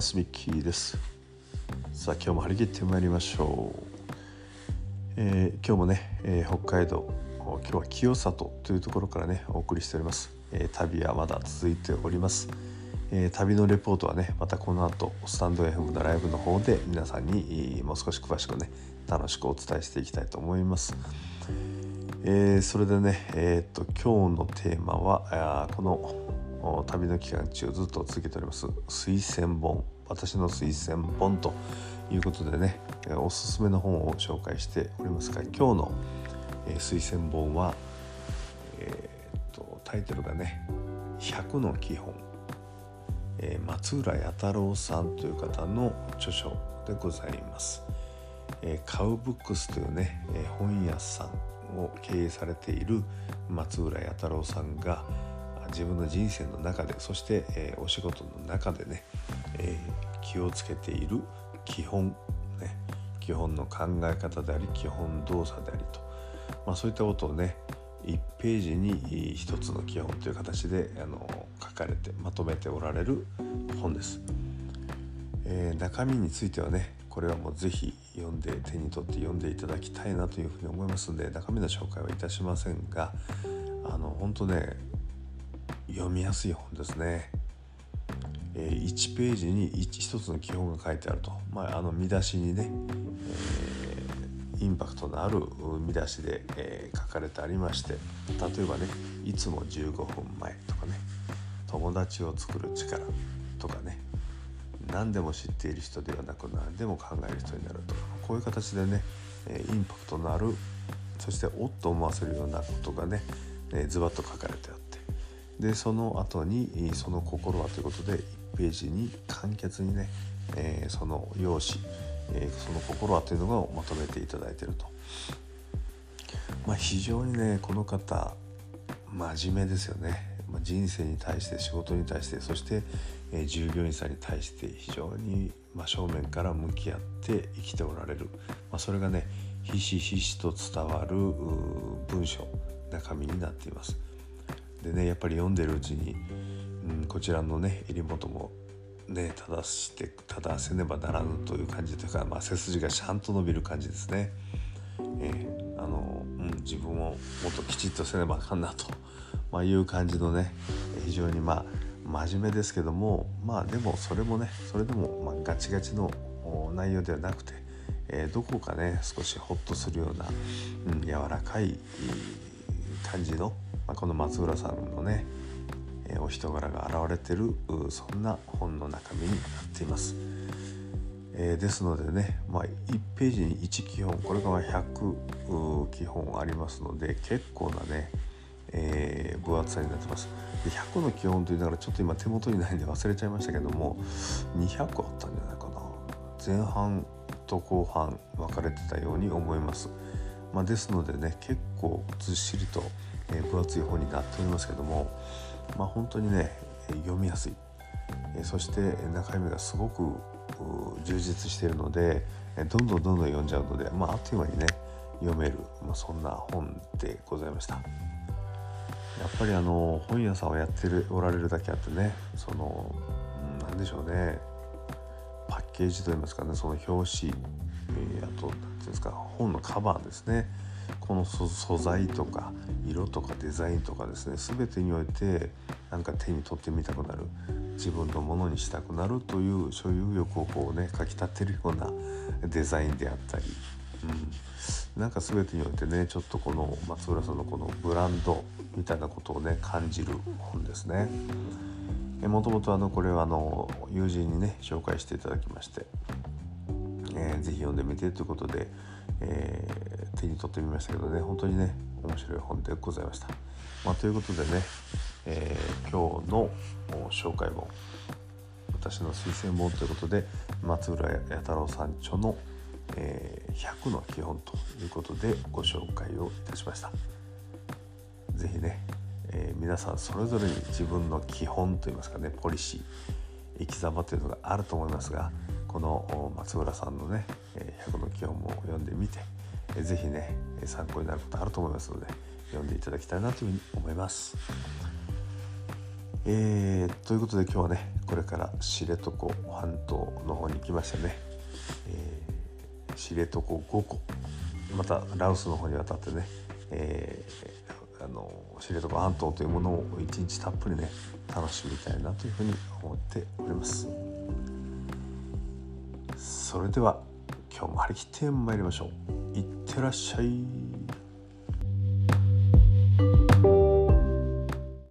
ます。ミッキーです。さあ今日も張り切ってまいりましょう、えー、今日もね、えー、北海道今日は清里というところからねお送りしております、えー、旅はまだ続いております、え旅のレポートはねまたこの後スタンド FM のライブの方で皆さんにもう少し詳しくね楽しくお伝えしていきたいと思います。えー、それでね、えー、っと今日のテーマはこの旅の期間中ずっと続けております。推薦本。私の推薦本ということでねおすすめの本を紹介しておりますが今日の、推薦本は、えー、っとタイトルがね「100の基本」えー、松浦弥太郎さんという方の著書でございます。えー、カウブックスというね、え、本屋さんを経営されている松浦弥太郎さんが自分の人生の中でそして、えー、お仕事の中でね、えー、気をつけている基本、ね、基本の考え方であり基本動作でありと、まあ、そういったことをね1ページに1つの基本という形であの書かれてまとめておられる本です。えー、中身についてはねこれはもう是非読んで手に取って読んでいただきたいなというふうに思いますので中身の紹介はいたしませんがあの本当ね読みやすい本ですね。えー、1ページに 1, 1つの基本が書いてあると、まあ、あの見出しにね、えー、インパクトのある見出しで、えー、書かれてありまして例えばね「いつも15分前」とかね「友達を作る力」とかね何でも知っている人ではなく何でも考える人になるとかこういう形でねインパクトのあるそしておっと思わせるようなことがねズバッと書かれてあって。でその後にその心はということで1ページに簡潔にね、えー、その用紙、えー、その心はというのをまとめていただいていると。まあ、非常にねこの方真面目ですよねまあ、人生に対して仕事に対してそして、えー、従業員さんに対して非常に真正面から向き合って生きておられる、まあ、それがねひしひしと伝わる文章中身になっています。でねやっぱり読んでるうちに、うん、こちらのね襟元もね正して正せねばならぬという感じというか、まあ、背筋がちゃんと伸びる感じですね。えー、あの、うん、自分をもっときちっとせねばあかんなとまあ、いう感じのね非常にまあ真面目ですけどもまあでもそれもねそれでもまガチガチの内容ではなくて、えー、どこかね少しホッとするような、うん、柔らかい感じの、まあ、この松浦さんのね、えー、お人柄が現れてるそんな本の中身になっています。えー、ですのでね、まあ、1ページに1基本これが100基本ありますので結構なねえー、分厚さになってます。で100の基本と言いながらちょっと今手元にないんで忘れちゃいましたけども200あったんじゃないかな。前半と後半分かれてたように思います、まあ、ですのでね結構ずっしりと、え、分厚い本になっておりますけどもまあ本当にね読みやすい、え、そして中身がすごく充実しているのでどんどんどんどん読んじゃうので、まあ、あっという間にね読める、まあ、そんな本でございました。やっぱりあの本屋さんをやってるおられるだけあってねその何でしょうねパッケージといいますかねその表紙、えー、あというんですか本のカバーですね。この素材とか色とかデザインとかですね。全てにおいてなんか手に取ってみたくなる。自分のものにしたくなるという所有欲をこうねかきたてるようなデザインであったり、うん、なんか全てにおいてねちょっとこの松浦さんのこのブランドみたいなことをね感じる本ですね。もともとこれはあの友人にね紹介していただきまして、えー、ぜひ読んでみてということで、えー、手に取ってみましたけどね本当にね面白い本でございました。まあ、ということでね、えー、今日の紹介本私の推薦本ということで松浦弥太郎さん著の、え、100の基本ということでご紹介をいたしました。是非ね、え、皆さんそれぞれに自分の基本といいますかねポリシー生き様というのがあると思いますがこの松浦さんのね100の基本も読んでみて是非ね参考になることあると思いますので読んでいただきたいなというふうに思います。えー、ということで今日はねこれから知床半島の方に行きましたね、えー、知床5個またラオスの方に渡ってね、えー、あの知床半島というものを一日たっぷりね楽しみたいなというふうに思っておりますそれでは今日も張り切って参りましょう。いってらっしゃい。